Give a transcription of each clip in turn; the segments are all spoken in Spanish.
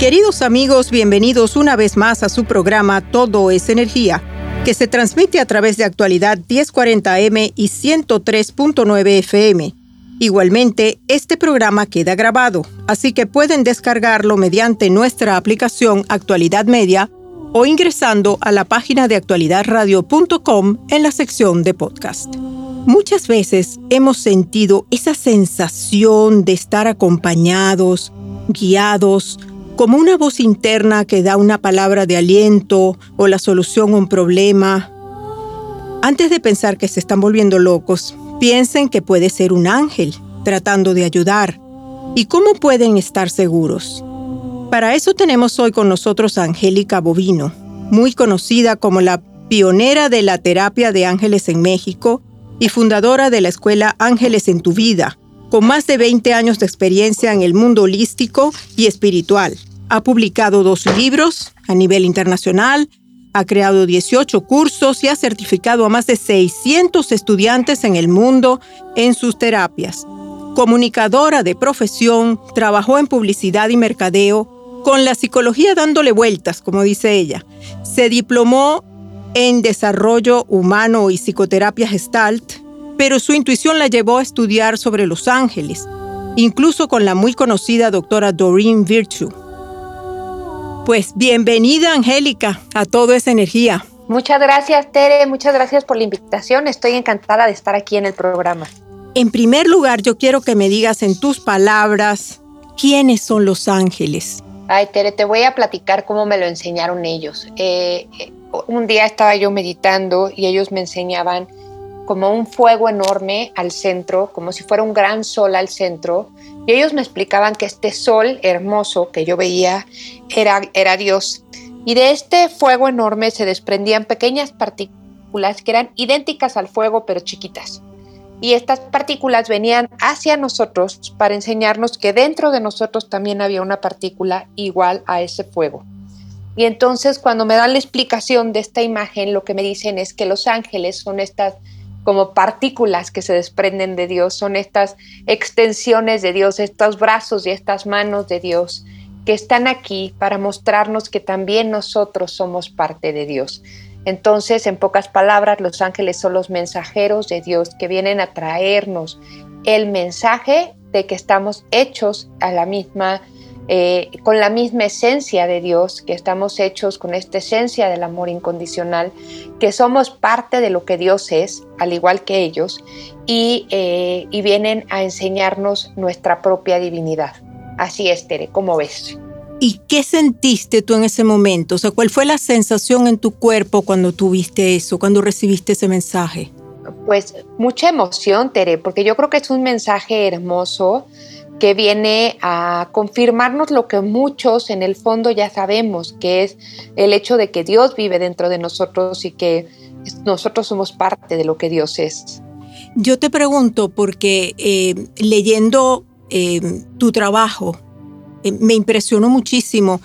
Queridos amigos, bienvenidos una vez más a su programa Todo es Energía, que se transmite a través de actualidad 1040M y 103.9 FM. Igualmente, este programa queda grabado, así que pueden descargarlo mediante nuestra aplicación Actualidad Media o ingresando a la página de actualidadradio.com en la sección de podcast. Muchas veces hemos sentido esa sensación de estar acompañados, guiados, como una voz interna que da una palabra de aliento o la solución a un problema. Antes de pensar que se están volviendo locos, piensen que puede ser un ángel tratando de ayudar. ¿Y cómo pueden estar seguros? Para eso tenemos hoy con nosotros a Angélica Bovino, muy conocida como la pionera de la terapia de ángeles en México y fundadora de la escuela Ángeles en tu vida, con más de 20 años de experiencia en el mundo holístico y espiritual. Ha publicado dos libros a nivel internacional, ha creado 18 cursos y ha certificado a más de 600 estudiantes en el mundo en sus terapias. Comunicadora de profesión, trabajó en publicidad y mercadeo, con la psicología dándole vueltas, como dice ella. Se diplomó en desarrollo humano y psicoterapia gestalt, pero su intuición la llevó a estudiar sobre los ángeles, incluso con la muy conocida doctora Doreen Virtue. Pues bienvenida, Angélica, a Todo esa Energía. Muchas gracias, Tere. Muchas gracias por la invitación. Estoy encantada de estar aquí en el programa. En primer lugar, yo quiero que me digas en tus palabras, ¿quiénes son los ángeles? Ay, Tere, te voy a platicar cómo me lo enseñaron ellos. Eh, eh, un día estaba yo meditando y ellos me enseñaban como un fuego enorme al centro, como si fuera un gran sol al centro, y ellos me explicaban que este sol hermoso que yo veía era, era Dios. Y de este fuego enorme se desprendían pequeñas partículas que eran idénticas al fuego pero chiquitas. Y estas partículas venían hacia nosotros para enseñarnos que dentro de nosotros también había una partícula igual a ese fuego. Y entonces cuando me dan la explicación de esta imagen, lo que me dicen es que los ángeles son estas como partículas que se desprenden de Dios, son estas extensiones de Dios, estos brazos y estas manos de Dios que están aquí para mostrarnos que también nosotros somos parte de Dios. Entonces, en pocas palabras, los ángeles son los mensajeros de Dios que vienen a traernos el mensaje de que estamos hechos a la misma eh, con la misma esencia de Dios, que estamos hechos con esta esencia del amor incondicional, que somos parte de lo que Dios es, al igual que ellos, y, eh, y vienen a enseñarnos nuestra propia divinidad. Así es, Tere, ¿cómo ves? ¿Y qué sentiste tú en ese momento? O sea, ¿cuál fue la sensación en tu cuerpo cuando tuviste eso, cuando recibiste ese mensaje? Pues mucha emoción, Tere, porque yo creo que es un mensaje hermoso que viene a confirmarnos lo que muchos en el fondo ya sabemos, que es el hecho de que Dios vive dentro de nosotros y que nosotros somos parte de lo que Dios es. Yo te pregunto porque eh, leyendo eh, tu trabajo eh, me impresionó muchísimo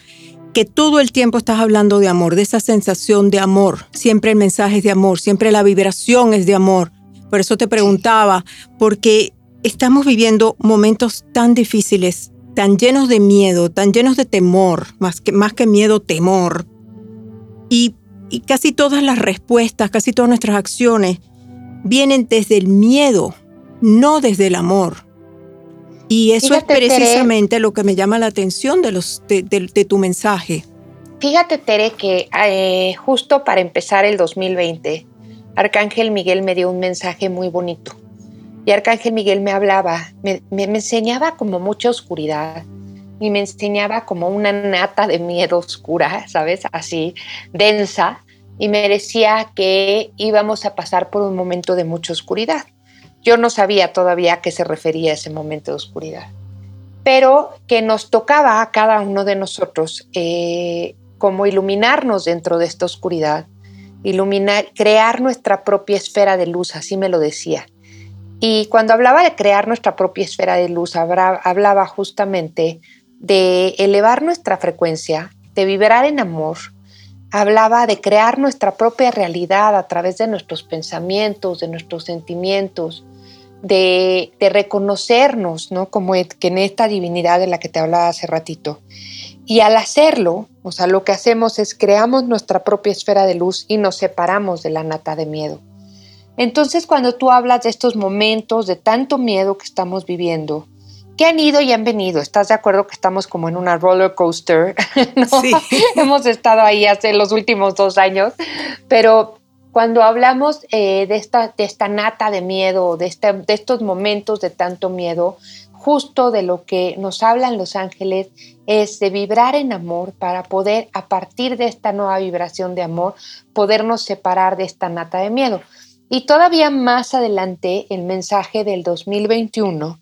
que todo el tiempo estás hablando de amor, de esa sensación de amor. Siempre el mensaje es de amor, siempre la vibración es de amor. Por eso te preguntaba, porque estamos viviendo momentos tan difíciles, tan llenos de miedo, tan llenos de temor, más que, más que miedo, temor. Y, casi todas las respuestas, casi todas nuestras acciones vienen desde el miedo, no desde el amor. Y eso es precisamente lo que me llama la atención de, los, de, tu mensaje. fíjate, Tere, que eh, justo para empezar el 2020, Arcángel Miguel me dio un mensaje muy bonito. Y Arcángel Miguel me hablaba, me, enseñaba como mucha oscuridad y me enseñaba como una nata de miedo oscura, ¿sabes? Así, densa. Y me decía que íbamos a pasar por un momento de mucha oscuridad. Yo no sabía todavía a qué se refería ese momento de oscuridad, pero que nos tocaba a cada uno de nosotros eh, como iluminarnos dentro de esta oscuridad, iluminar, crear nuestra propia esfera de luz, así me lo decía. Y cuando hablaba de crear nuestra propia esfera de luz, hablaba justamente de elevar nuestra frecuencia, de vibrar en amor, hablaba de crear nuestra propia realidad a través de nuestros pensamientos, de nuestros sentimientos, de, reconocernos, ¿no? Como en esta divinidad de la que te hablaba hace ratito. Y al hacerlo, o sea, lo que hacemos es creamos nuestra propia esfera de luz y nos separamos de la nata de miedo. Entonces, cuando tú hablas de estos momentos de tanto miedo que estamos viviendo, que han ido y han venido, ¿estás de acuerdo que estamos como en una roller coaster? Sí. Hemos estado ahí hace los últimos dos años, pero cuando hablamos eh, de, esta, de esta nata de miedo, de, este, de estos momentos de tanto miedo, justo de lo que nos hablan los ángeles es de vibrar en amor para poder, a partir de esta nueva vibración de amor, podernos separar de esta nata de miedo. Y todavía más adelante, el mensaje del 2021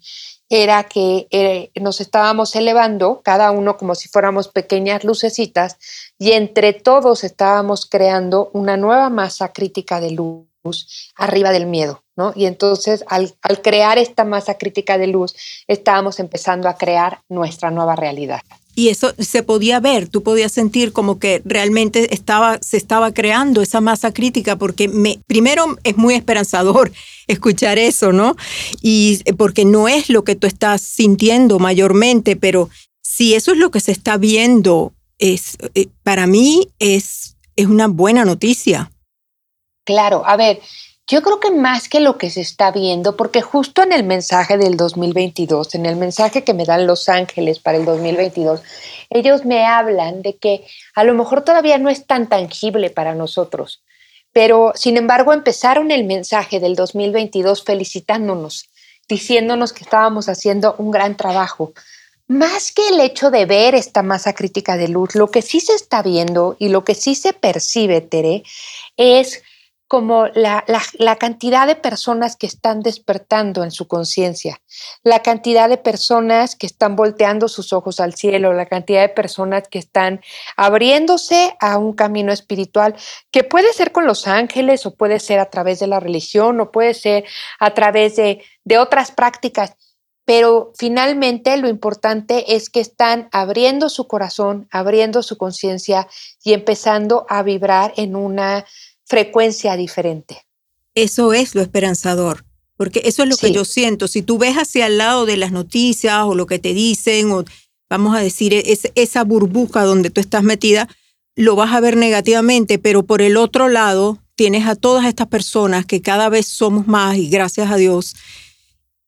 era que eh, nos estábamos elevando, cada uno como si fuéramos pequeñas lucecitas, y entre todos estábamos creando una nueva masa crítica de luz arriba del miedo, ¿no? Y entonces al, al crear esta masa crítica de luz, estábamos empezando a crear nuestra nueva realidad. Y eso se podía ver, tú podías sentir como que realmente estaba, se estaba creando esa masa crítica, porque me, primero es muy esperanzador escuchar eso, ¿no? Y eh, porque no es lo que tú estás sintiendo mayormente, pero si eso es lo que se está viendo, es, eh, para mí es, es una buena noticia. Claro, a ver, yo creo que más que lo que se está viendo, porque justo en el mensaje del 2022, en el mensaje que me dan Los Ángeles para el 2022, ellos me hablan de que a lo mejor todavía no es tan tangible para nosotros, pero sin embargo empezaron el mensaje del 2022 felicitándonos, diciéndonos que estábamos haciendo un gran trabajo. Más que el hecho de ver esta masa crítica de luz, lo que sí se está viendo y lo que sí se percibe, Tere, es como la, cantidad de personas que están despertando en su conciencia, la cantidad de personas que están volteando sus ojos al cielo, la cantidad de personas que están abriéndose a un camino espiritual que puede ser con los ángeles o puede ser a través de la religión o puede ser a través de, de otras prácticas. Pero finalmente lo importante es que están abriendo su corazón, abriendo su conciencia y empezando a vibrar en una frecuencia diferente. Eso es lo esperanzador, porque eso es lo que yo siento. Si tú ves hacia el lado de las noticias o lo que te dicen, o vamos a decir, es, esa burbuja donde tú estás metida, lo vas a ver negativamente, pero por el otro lado tienes a todas estas personas que cada vez somos más y gracias a Dios,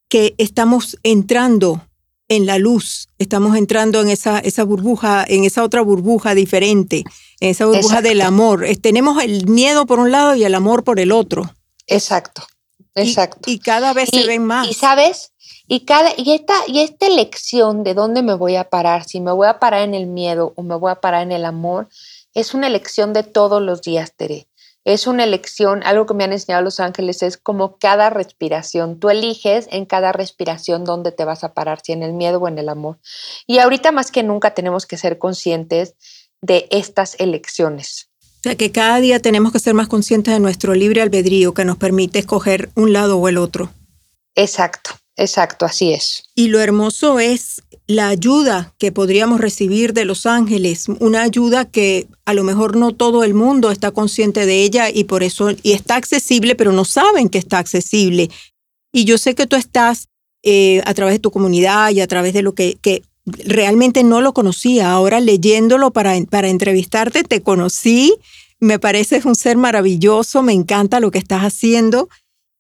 que estamos entrando en la luz, estamos entrando en esa, esa burbuja, en esa otra burbuja diferente, en esa burbuja del amor. tenemos el miedo por un lado y el amor por el otro. Exacto, exacto. Y, cada vez se ven más. Y sabes, y, cada, y, esta, y esta elección de dónde me voy a parar, si me voy a parar en el miedo o me voy a parar en el amor, es una elección de todos los días, Tere es una elección, algo que me han enseñado los ángeles es como cada respiración. Tú eliges en cada respiración dónde te vas a parar, si en el miedo o en el amor. Y ahorita más que nunca tenemos que ser conscientes de estas elecciones. O sea, que cada día tenemos que ser más conscientes de nuestro libre albedrío que nos permite escoger un lado o el otro. Exacto, exacto, así es. Y lo hermoso es la ayuda que podríamos recibir de los ángeles, una ayuda que a lo mejor no todo el mundo está consciente de ella y por eso y está accesible, pero no saben que está accesible. Y yo sé que tú estás eh, a través de tu comunidad y a través de lo que, que realmente no lo conocía. Ahora leyéndolo para, para entrevistarte, te conocí. Me pareces un ser maravilloso, me encanta lo que estás haciendo.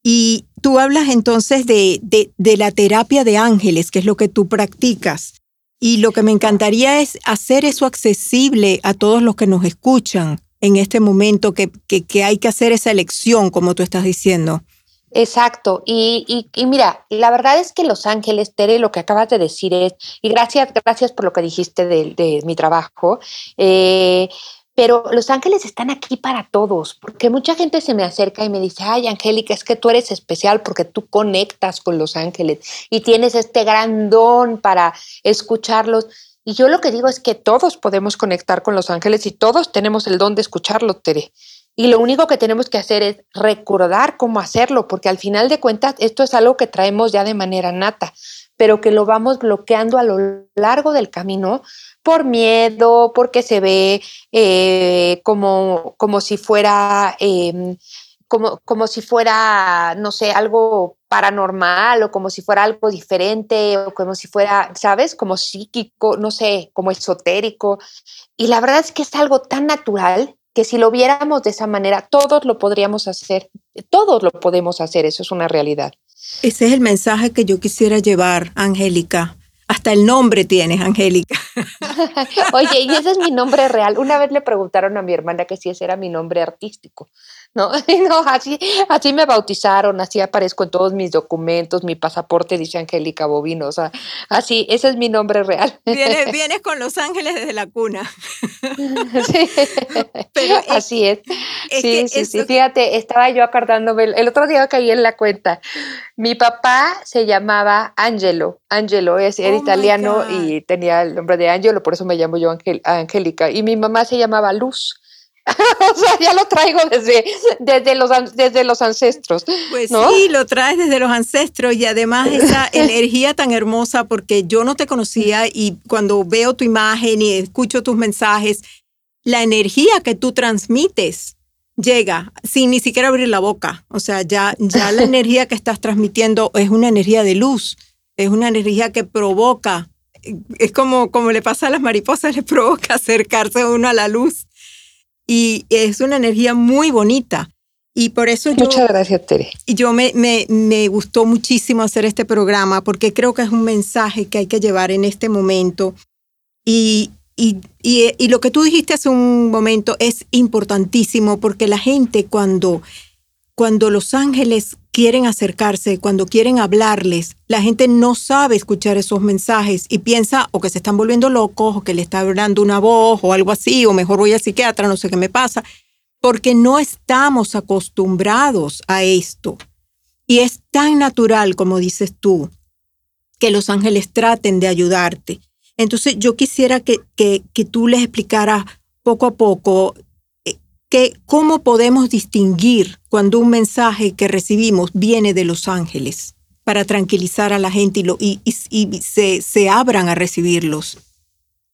Y tú hablas entonces de, de, la terapia de ángeles, que es lo que tú practicas. Y lo que me encantaría es hacer eso accesible a todos los que nos escuchan en este momento, que, que, hay que hacer esa elección, como tú estás diciendo. Exacto. Y, y, mira, la verdad es que Los Ángeles, Tere, lo que acabas de decir es, y gracias, gracias por lo que dijiste de, de mi trabajo, eh, pero los ángeles están aquí para todos, porque mucha gente se me acerca y me dice, ay, Angélica, es que tú eres especial porque tú conectas con los ángeles y tienes este gran don para escucharlos. Y yo lo que digo es que todos podemos conectar con los ángeles y todos tenemos el don de escucharlos, Tere. Y lo único que tenemos que hacer es recordar cómo hacerlo, porque al final de cuentas esto es algo que traemos ya de manera nata, pero que lo vamos bloqueando a lo largo del camino por miedo, porque se ve eh, como, como si fuera, em, como, como si fuera, no sé, algo paranormal o como si fuera algo diferente o como si fuera, ¿sabes? Como psíquico, no sé, como esotérico. Y la verdad es que es algo tan natural que si lo viéramos de esa manera, todos lo podríamos hacer, todos lo podemos hacer, eso es una realidad. Ese es el mensaje que yo quisiera llevar, Angélica. Hasta el nombre tienes, Angélica. Oye, y ese es mi nombre real. Una vez le preguntaron a mi hermana que si ese era mi nombre artístico. No, no así, así me bautizaron, así aparezco en todos mis documentos, mi pasaporte dice Angélica Bovino, o sea, así, ese es mi nombre real. Vienes, con Los Ángeles desde la cuna. Sí, Pero así es. sí, sí, sí, fíjate, estaba yo acordándome, el otro día caí en la cuenta, mi papá se llamaba Angelo, Angelo es, era oh italiano y tenía el nombre de Angelo, por eso me llamo yo Angélica, y mi mamá se llamaba Luz. o sea, ya lo traigo desde, desde, los, desde los ancestros. Pues sí, lo traes desde los ancestros y además esa energía tan hermosa porque yo no te conocía y cuando veo tu imagen y escucho tus mensajes, la energía que tú transmites llega sin ni siquiera abrir la boca. O sea, ya, ya la energía que estás transmitiendo es una energía de luz, es una energía que provoca, es como, como le pasa a las mariposas, le provoca acercarse uno a la luz y es una energía muy bonita. Y por eso yo... Muchas gracias, Tere. Y yo me, me, me, gustó muchísimo hacer este programa porque creo que es un mensaje que hay que llevar en este momento. Y, y, y, y lo que tú dijiste hace un momento es importantísimo porque la gente cuando cuando los ángeles quieren acercarse, cuando quieren hablarles, la gente no sabe escuchar esos mensajes y piensa o que se están volviendo locos o que le está hablando una voz o algo así, o mejor voy al psiquiatra, no sé qué me pasa, porque no estamos acostumbrados a esto. Y es tan natural, como dices tú, que los ángeles traten de ayudarte. Entonces yo quisiera que, que, que tú les explicaras poco a poco cómo podemos distinguir cuando un mensaje que recibimos viene de los ángeles para tranquilizar a la gente y, lo, y, se, se, abran a recibirlos.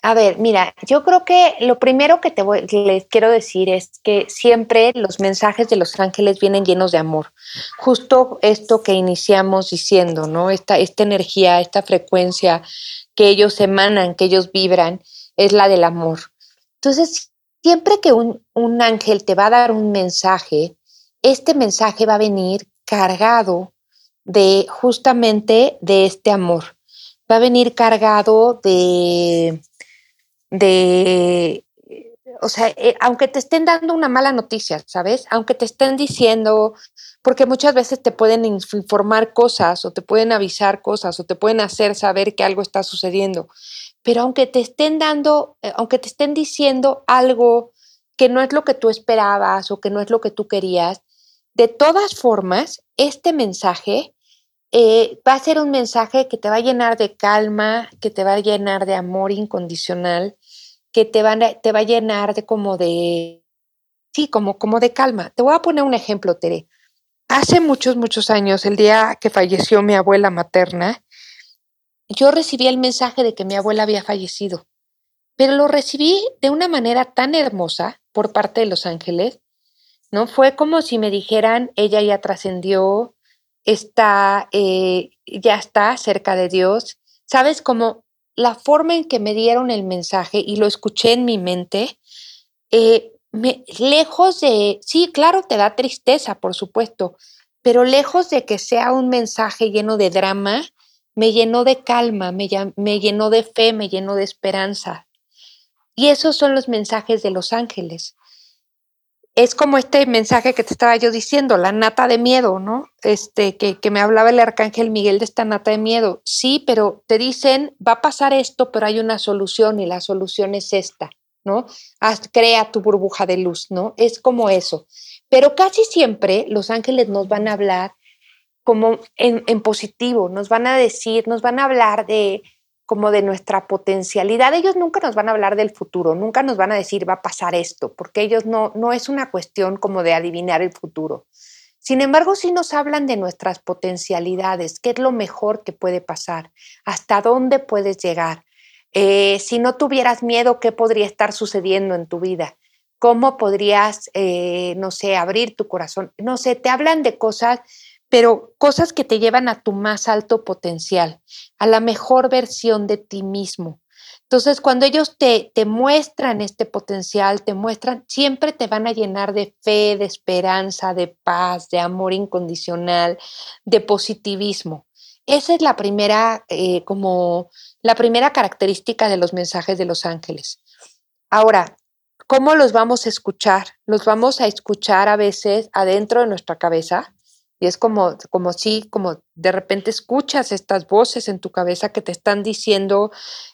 A ver, mira, yo creo que lo primero que te voy, les quiero decir es que siempre los mensajes de los ángeles vienen llenos de amor. Justo esto que iniciamos diciendo, ¿no? Esta, esta energía, esta frecuencia que ellos emanan, que ellos vibran, es la del amor. Entonces, Siempre que un, ángel te va a dar un mensaje, este mensaje va a venir cargado de justamente de este amor. Va a venir cargado de, de, o sea, eh, aunque te estén dando una mala noticia, ¿sabes? Aunque te estén diciendo, porque muchas veces te pueden informar cosas o te pueden avisar cosas o te pueden hacer saber que algo está sucediendo pero aunque te estén dando, eh, aunque te estén diciendo algo que no es lo que tú esperabas o que no es lo que tú querías, de todas formas, este mensaje eh, va a ser un mensaje que te va a llenar de calma, que te va a llenar de amor incondicional, que te va, te va a llenar de como de, sí, como, como de calma. Te voy a poner un ejemplo, Tere. Hace muchos, muchos años, el día que falleció mi abuela materna, yo recibí el mensaje de que mi abuela había fallecido, pero lo recibí de una manera tan hermosa por parte de los ángeles, ¿no? Fue como si me dijeran, ella ya trascendió, está, eh, ya está cerca de Dios. ¿Sabes? Como la forma en que me dieron el mensaje y lo escuché en mi mente, eh, me, lejos de, sí, claro, te da tristeza, por supuesto, pero lejos de que sea un mensaje lleno de drama, me llenó de calma, me, me llenó de fe, me llenó de esperanza. Y esos son los mensajes de los ángeles es como este mensaje que te estaba yo diciendo, la nata de miedo, ¿no? Este, que, que, me hablaba el arcángel Miguel de esta nata de miedo. Sí, pero te dicen, va a pasar esto, pero hay una solución y la solución es esta, ¿no? Haz, crea tu burbuja de luz, ¿no? Es como eso. Pero casi siempre los ángeles nos van a hablar como en, en positivo, nos van a decir, nos van a hablar de, como de nuestra potencialidad. Ellos nunca nos van a hablar del futuro, nunca nos van a decir va a pasar esto, porque ellos no, no es una cuestión como de adivinar el futuro. Sin embargo, sí nos hablan de nuestras potencialidades, qué es lo mejor que puede pasar, hasta dónde puedes llegar. Eh, si no tuvieras miedo, ¿qué podría estar sucediendo en tu vida? ¿Cómo podrías, eh, no sé, abrir tu corazón? No sé, te hablan de cosas pero cosas que te llevan a tu más alto potencial, a la mejor versión de ti mismo. Entonces, cuando ellos te, te muestran este potencial, te muestran, siempre te van a llenar de fe, de esperanza, de paz, de amor incondicional, de positivismo. Esa es la primera, eh, como la primera característica de los mensajes de los ángeles. Ahora, ¿cómo los vamos a escuchar? Los vamos a escuchar a veces adentro de nuestra cabeza, y es como, como si, como de repente escuchas estas voces en tu cabeza que te están diciendo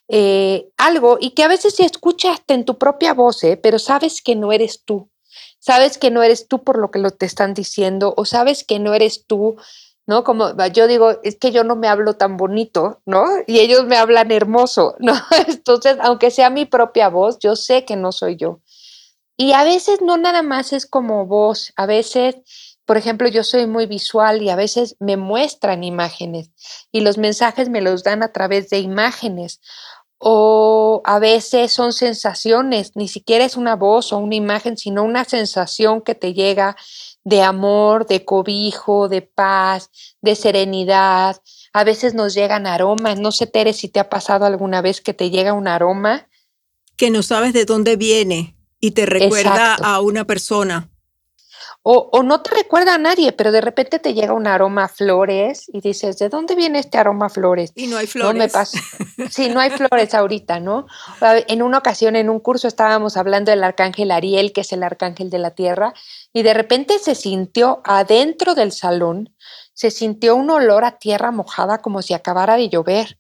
eh, algo y que a veces escuchas en tu propia voz, ¿eh? pero sabes que no eres tú. Sabes que no eres tú por lo que lo te están diciendo o sabes que no eres tú, ¿no? Como yo digo, es que yo no me hablo tan bonito, ¿no? Y ellos me hablan hermoso, ¿no? Entonces, aunque sea mi propia voz, yo sé que no soy yo. Y a veces no nada más es como voz, a veces por ejemplo, yo soy muy visual y a veces me muestran imágenes y los mensajes me los dan a través de imágenes o a veces son sensaciones, ni siquiera es una voz o una imagen, sino una sensación que te llega de amor, de cobijo, de paz, de serenidad. A veces nos llegan aromas. No sé, Tere, si te ha pasado alguna vez que te llega un aroma. Que no sabes de dónde viene y te recuerda a una persona. O, no te recuerda a nadie, pero de repente te llega un aroma a flores y dices, ¿de dónde viene este aroma a flores? Y no hay flores. No me pasa. Sí, no hay flores ahorita, ¿no? En una ocasión, en un curso, estábamos hablando del arcángel Ariel, que es el arcángel de la tierra, y de repente se sintió adentro del salón, se sintió un olor a tierra mojada como si acabara de llover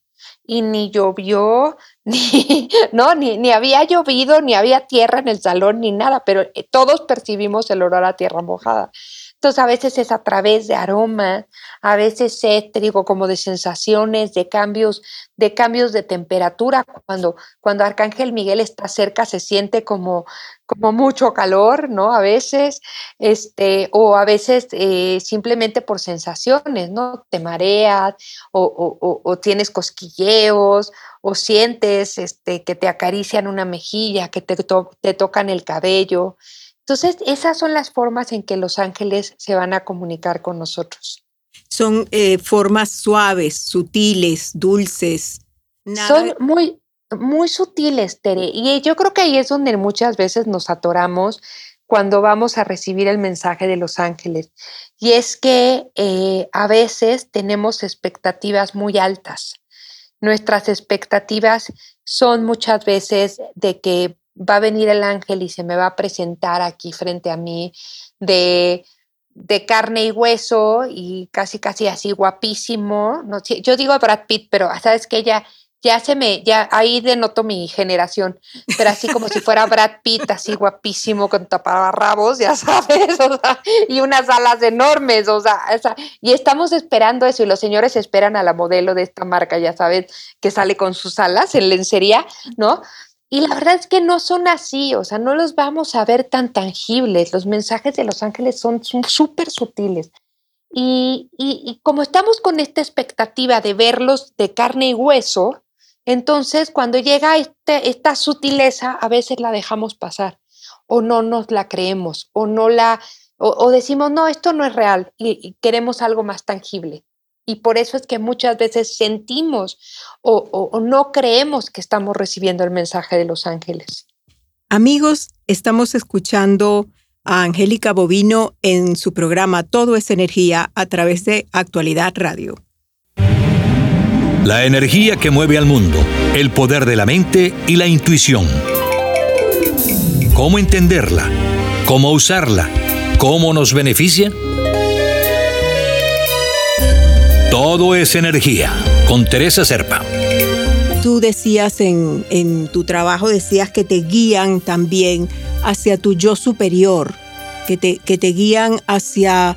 y ni llovió, ni, no, ni, ni, había llovido, ni había tierra en el salón, ni nada, pero eh, todos percibimos el olor a tierra mojada. Entonces a veces es a través de aromas, a veces es, te digo, como de sensaciones, de cambios, de cambios de temperatura. Cuando, cuando Arcángel Miguel está cerca se siente como, como mucho calor, ¿no? A veces, este, o a veces eh, simplemente por sensaciones, ¿no? Te mareas o, o, tienes cosquilleos o sientes este, que te acarician una mejilla, que te, te tocan el cabello. Entonces, esas son las formas en que los ángeles se van a comunicar con nosotros. Son eh, formas suaves, sutiles, dulces. Son muy, muy sutiles, Tere. Y yo creo que ahí es donde muchas veces nos atoramos cuando vamos a recibir el mensaje de los ángeles. Y es que eh, a veces tenemos expectativas muy altas. Nuestras expectativas son muchas veces de que va a venir el ángel y se me va a presentar aquí frente a mí de, de carne y hueso y casi, casi así guapísimo. No, yo digo Brad Pitt, pero sabes que ya, ya se me, ya ahí denoto mi generación, pero así como si fuera Brad Pitt, así guapísimo con taparrabos, ya sabes, o sea, y unas alas enormes, o sea, y estamos esperando eso, y los señores esperan a la modelo de esta marca, ya sabes, que sale con sus alas en lencería, ¿no? Y la verdad es que no son así, o sea, no los vamos a ver tan tangibles. Los mensajes de los ángeles son súper sutiles. Y, y, como estamos con esta expectativa de verlos de carne y hueso, entonces cuando llega este, esta sutileza, a veces la dejamos pasar o no nos la creemos o no la, o, decimos, no, esto no es real y queremos algo más tangible. Y por eso es que muchas veces sentimos o, no creemos que estamos recibiendo el mensaje de los ángeles. Amigos, estamos escuchando a Angélica Bovino en su programa Todo es Energía a través de Actualidad Radio. La energía que mueve al mundo, el poder de la mente y la intuición. ¿Cómo entenderla? ¿Cómo usarla? ¿Cómo nos beneficia? Todo es energía, con Teresa Serpa. Tú decías en, en tu trabajo, decías que te guían también hacia tu yo superior, que te, que te guían hacia,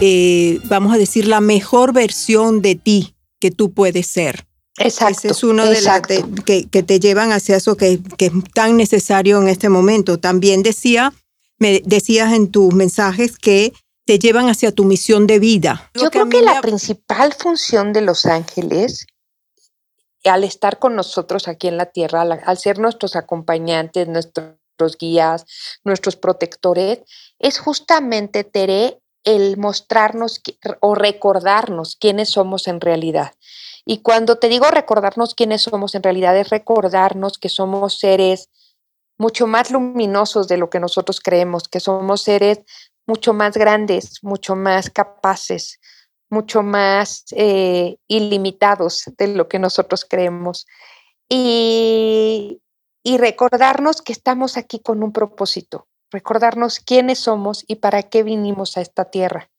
eh, vamos a decir, la mejor versión de ti que tú puedes ser. Exacto. Ese es uno de las que, que, te llevan hacia eso que, que, es tan necesario en este momento. También decía, me decías en tus mensajes que te llevan hacia tu misión de vida. Yo creo que la principal función de los ángeles, al estar con nosotros aquí en la tierra, al ser nuestros acompañantes, nuestros guías, nuestros protectores, es justamente, Tere, el mostrarnos o recordarnos quiénes somos en realidad. Y cuando te digo recordarnos quiénes somos en realidad, es recordarnos que somos seres mucho más luminosos de lo que nosotros creemos, que somos seres mucho más grandes, mucho más capaces, mucho más eh, ilimitados de lo que nosotros creemos. Y, y recordarnos que estamos aquí con un propósito, recordarnos quiénes somos y para qué vinimos a esta tierra.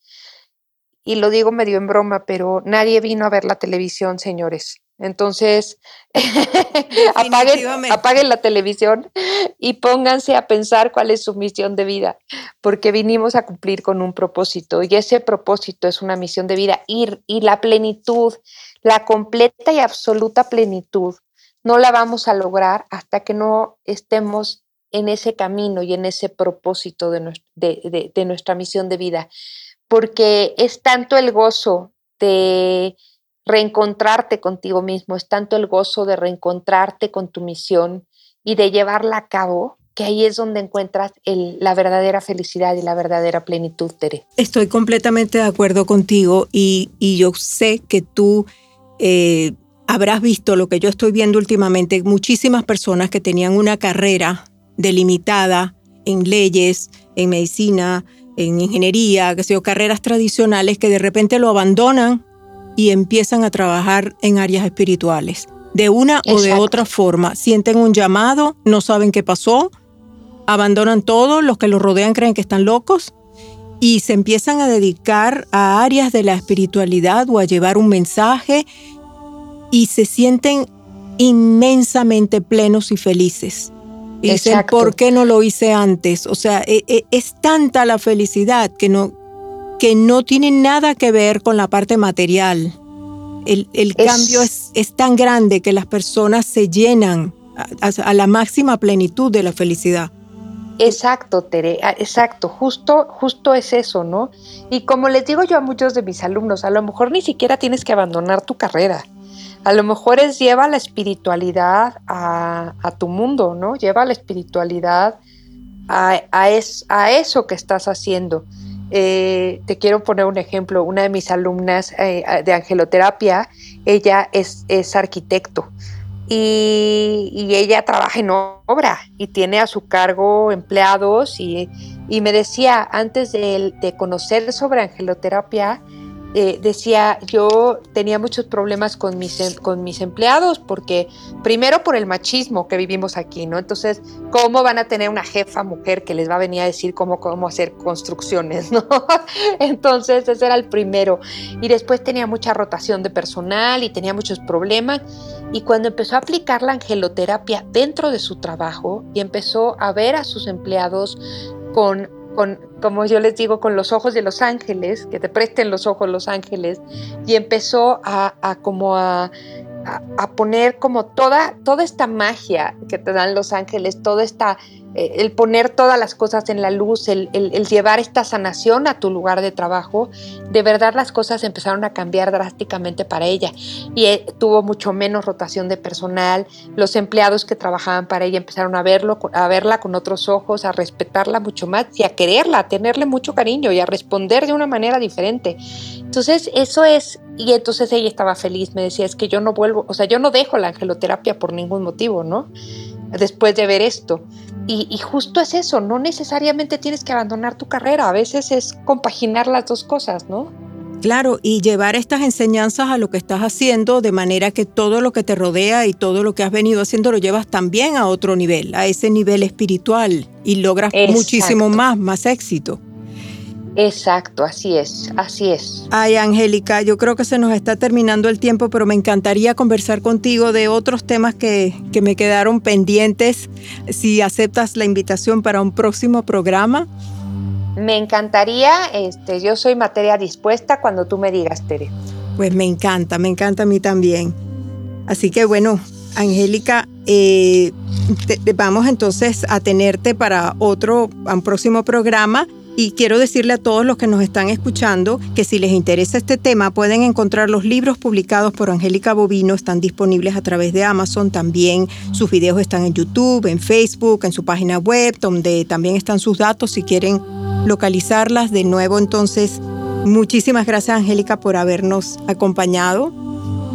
Y lo digo medio en broma, pero nadie vino a ver la televisión, señores. Entonces, apaguen, la televisión y pónganse a pensar cuál es su misión de vida, porque vinimos a cumplir con un propósito y ese propósito es una misión de vida y, y la plenitud, la completa y absoluta plenitud, no la vamos a lograr hasta que no estemos en ese camino y en ese propósito de, de nuestra misión de vida, porque es tanto el gozo de reencontrarte contigo mismo, es tanto el gozo de reencontrarte con tu misión y de llevarla a cabo, que ahí es donde encuentras la verdadera felicidad y la verdadera plenitud, Tere. Estoy completamente de acuerdo contigo y, yo sé que tú eh, habrás visto lo que yo estoy viendo últimamente, muchísimas personas que tenían una carrera delimitada en leyes, en medicina, en ingeniería, que sea, carreras tradicionales que de repente lo abandonan y empiezan a trabajar en áreas espirituales. De una o de otra forma, sienten un llamado, no saben qué pasó, abandonan todo, los que los rodean creen que están locos y se empiezan a dedicar a áreas de la espiritualidad o a llevar un mensaje y se sienten inmensamente plenos y felices. Y dicen, ¿por qué no lo hice antes? O sea, e, e, es tanta la felicidad que no, que no tiene nada que ver con la parte material. El, cambio es, es, tan grande que las personas se llenan a, la máxima plenitud de la felicidad. Exacto, Tere, ah, exacto, justo, justo es eso, ¿no? Y como les digo yo a muchos de mis alumnos, a lo mejor ni siquiera tienes que abandonar tu carrera. A lo mejor es lleva la espiritualidad a, tu mundo, ¿no? Lleva la espiritualidad a, a eso que estás haciendo. Eh, te quiero poner un ejemplo. Una de mis alumnas eh, de angeloterapia, ella es, arquitecto y, ella trabaja en obra y tiene a su cargo empleados y, me decía, antes de, de conocer sobre angeloterapia, eh, decía, yo tenía muchos problemas con mis, em, con mis empleados, porque primero por el machismo que vivimos aquí, ¿no? Entonces, ¿cómo van a tener una jefa mujer que les va a venir a decir cómo, cómo hacer construcciones, ¿no? Entonces, ese era el primero. Y después tenía mucha rotación de personal y tenía muchos problemas. Y cuando empezó a aplicar la angeloterapia dentro de su trabajo y empezó a ver a sus empleados con como yo les digo, con los ojos de los ángeles, que te presten los ojos los ángeles, y empezó a, como a, poner como toda, toda esta magia que te dan los ángeles, toda esta el poner todas las cosas en la luz, el, llevar esta sanación a tu lugar de trabajo, de verdad las cosas empezaron a cambiar drásticamente para ella y eh, tuvo mucho menos rotación de personal, los empleados que trabajaban para ella empezaron a verlo, a verla con otros ojos, a respetarla mucho más y a quererla, a tenerle mucho cariño y a responder de una manera diferente. Entonces, eso es, y entonces ella estaba feliz, me decía, es que yo no vuelvo, o sea, yo no dejo la angeloterapia por ningún motivo, ¿no? Después de ver esto. Y, justo es eso, no necesariamente tienes que abandonar tu carrera, a veces es compaginar las dos cosas, ¿no? Claro, y llevar estas enseñanzas a lo que estás haciendo de manera que todo lo que te rodea y todo lo que has venido haciendo lo llevas también a otro nivel, a ese nivel espiritual y logras muchísimo más, más éxito. Exacto, así es, así es. Ay, Angélica, yo creo que se nos está terminando el tiempo, pero me encantaría conversar contigo de otros temas que, que me quedaron pendientes. Si aceptas la invitación para un próximo programa. Me encantaría, este, yo soy materia dispuesta cuando tú me digas, Tere. Pues me encanta, me encanta a mí también. Así que bueno, Angélica, eh, vamos entonces a tenerte para otro, un próximo programa. Y quiero decirle a todos los que nos están escuchando que si les interesa este tema pueden encontrar los libros publicados por Angélica Bovino, están disponibles a través de Amazon también, sus videos están en YouTube, en Facebook, en su página web, donde también están sus datos si quieren localizarlas. De nuevo, entonces, muchísimas gracias Angélica por habernos acompañado.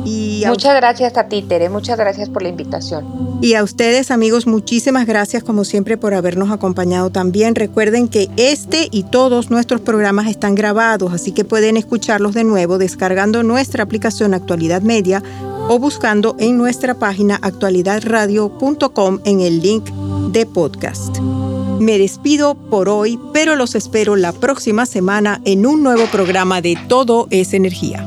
Y muchas gracias a ti, Tere. Muchas gracias por la invitación. Y a ustedes, amigos, muchísimas gracias como siempre por habernos acompañado también. Recuerden que este y todos nuestros programas están grabados, así que pueden escucharlos de nuevo descargando nuestra aplicación Actualidad Media o buscando en nuestra página actualidadradio.com en el link de podcast. Me despido por hoy, pero los espero la próxima semana en un nuevo programa de Todo es Energía.